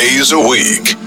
days a week.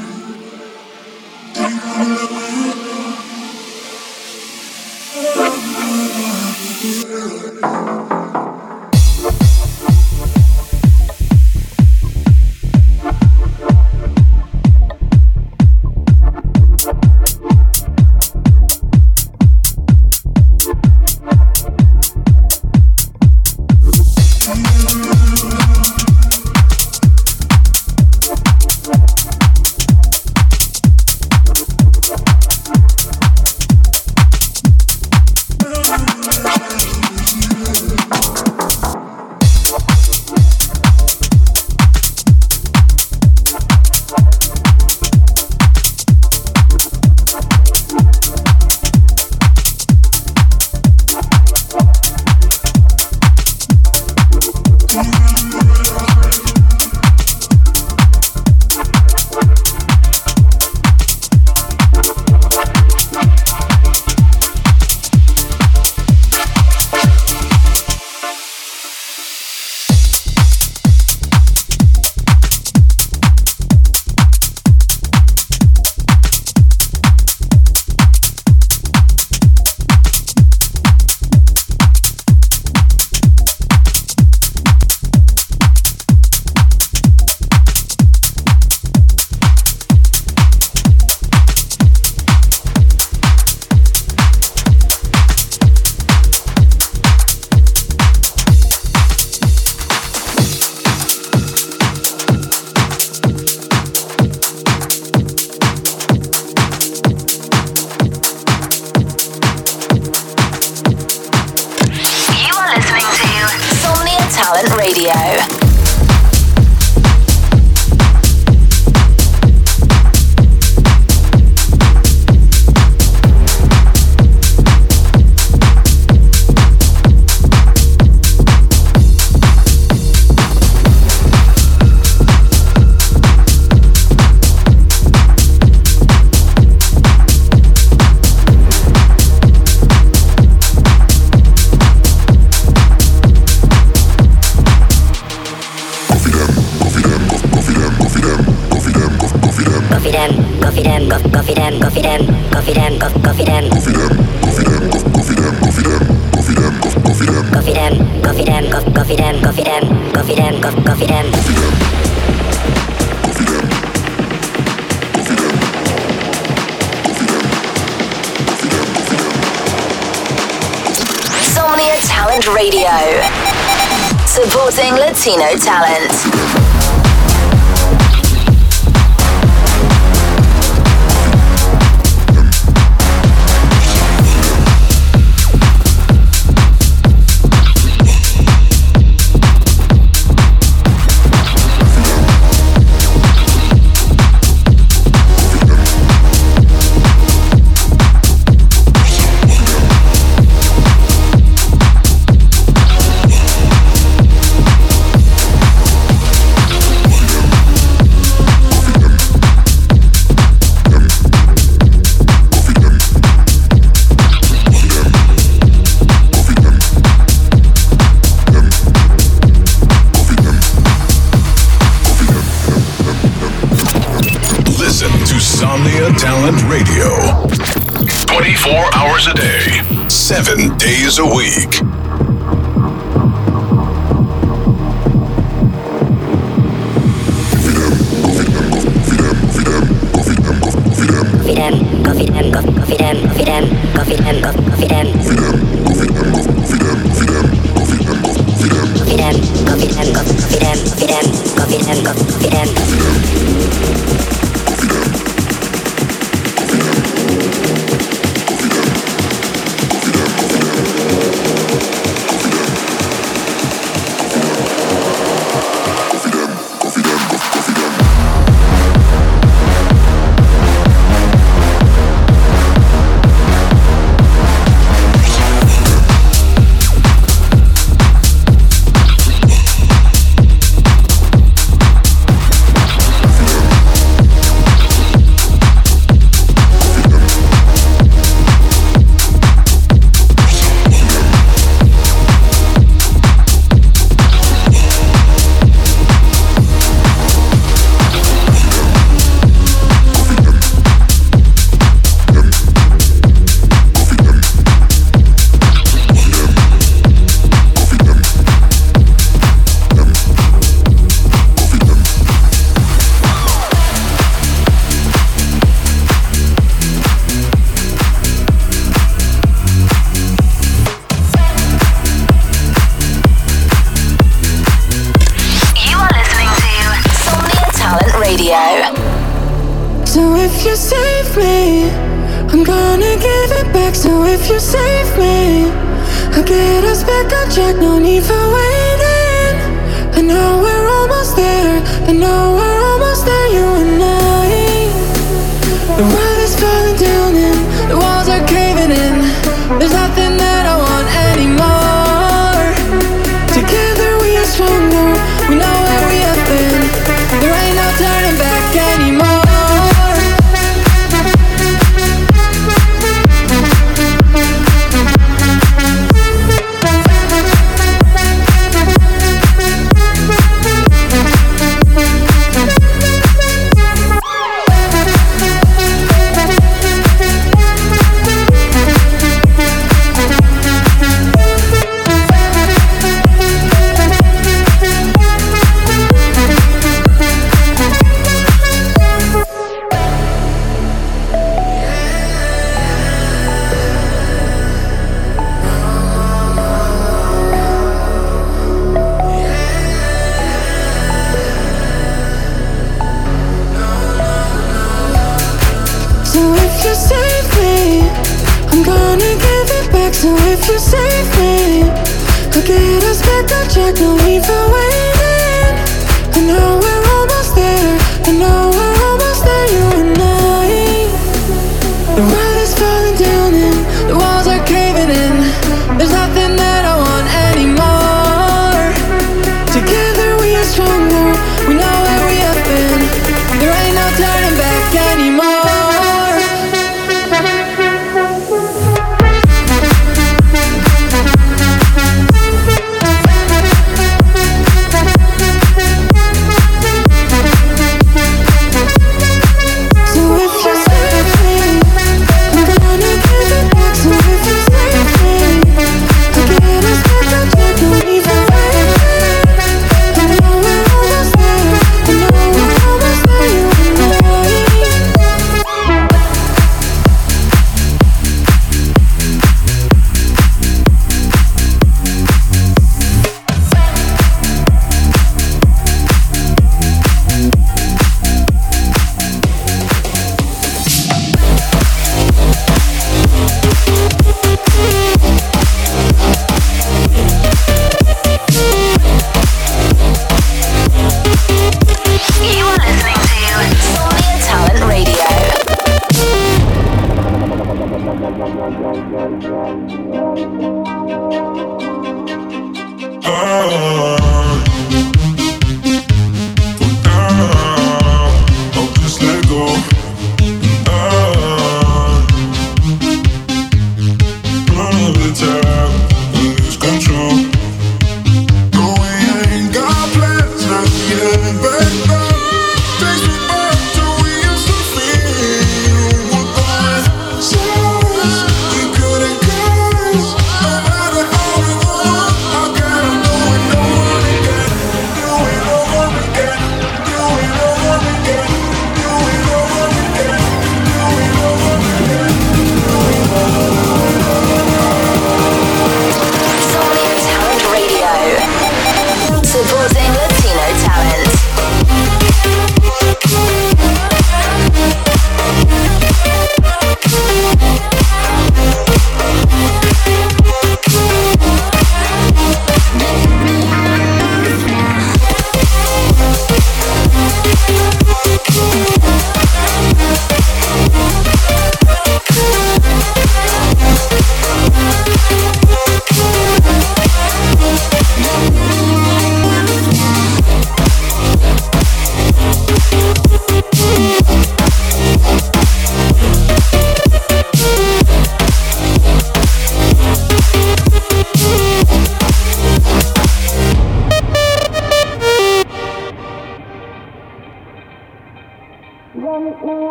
coffee them, coffee them, coffee them, coffee them, coffee them, coffee them, coffee them, coffee them, coffee them, coffee them, coffee them, coffee them, coffee them, coffee them, coffee them, coffee them, coffee them, coffee them, coffee them. Talent Radio, supporting Latino talent. days a week. Coffee them, coffee them, coffee them, coffee them, coffee them, coffee them, coffee them. Back on track. No need for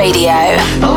Radio.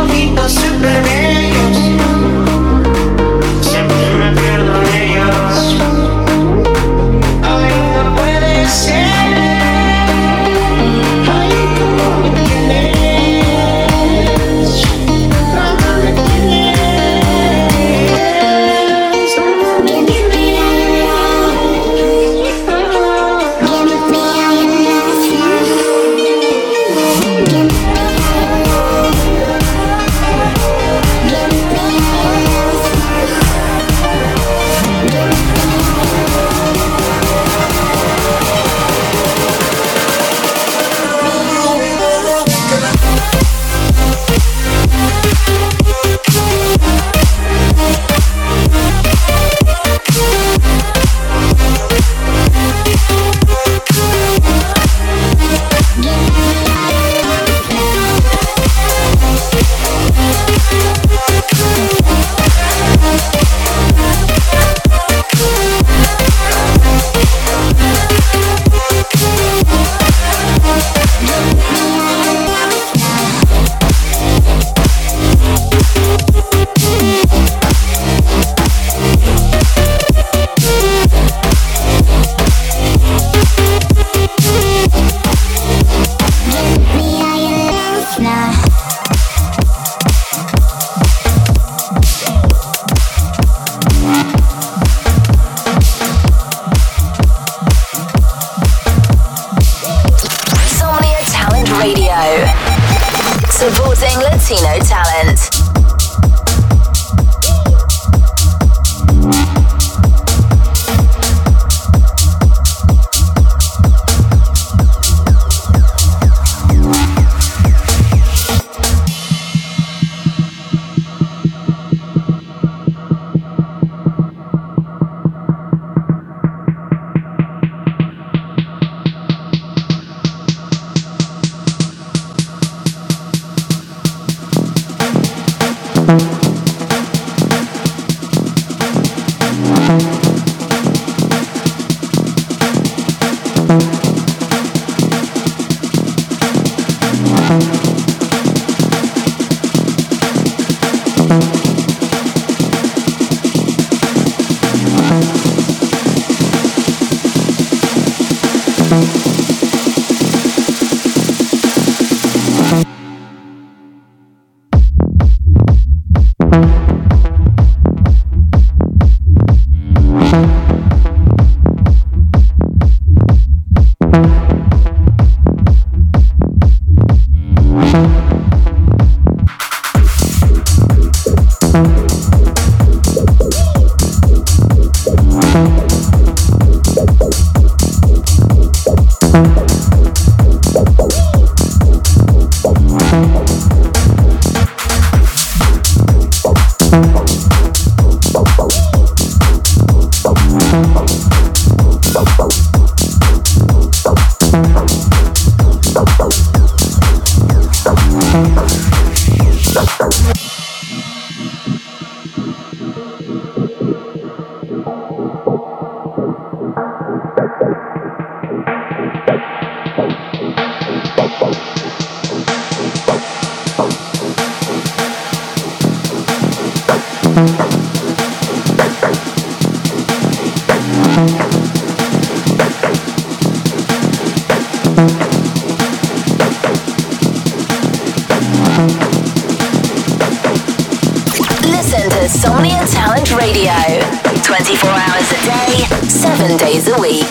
Latino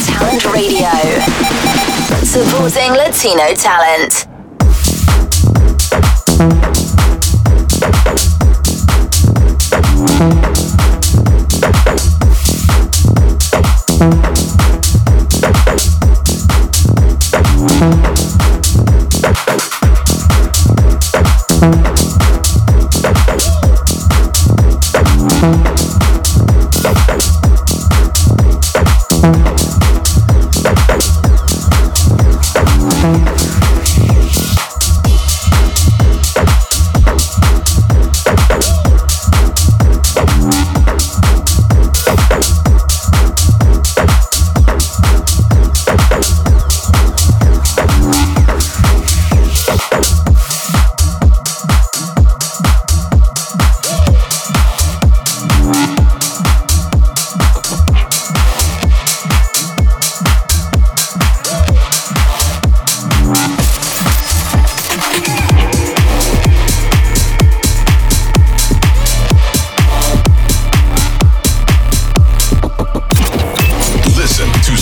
talent. Radio, supporting Latino talent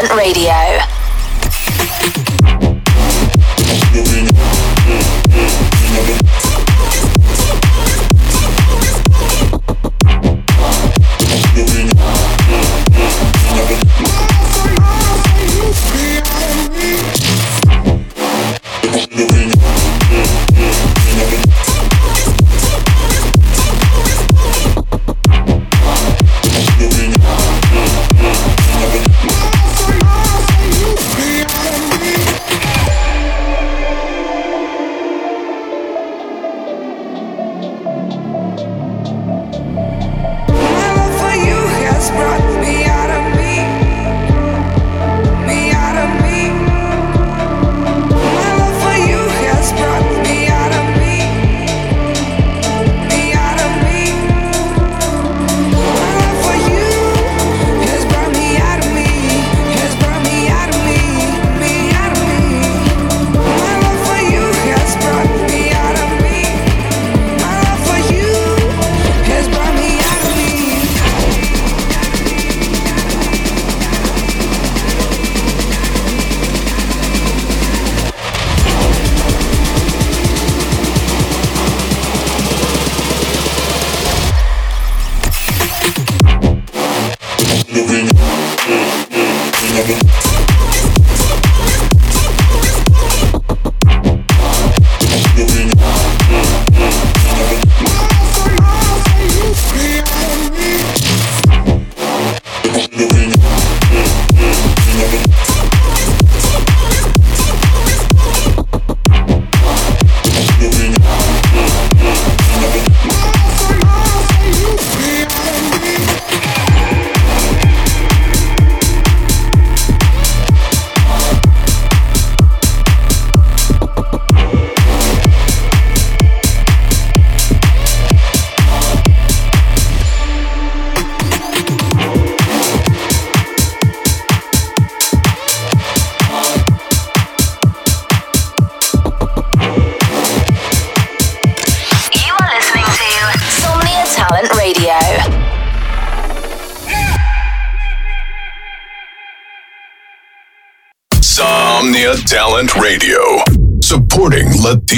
Talent Radio.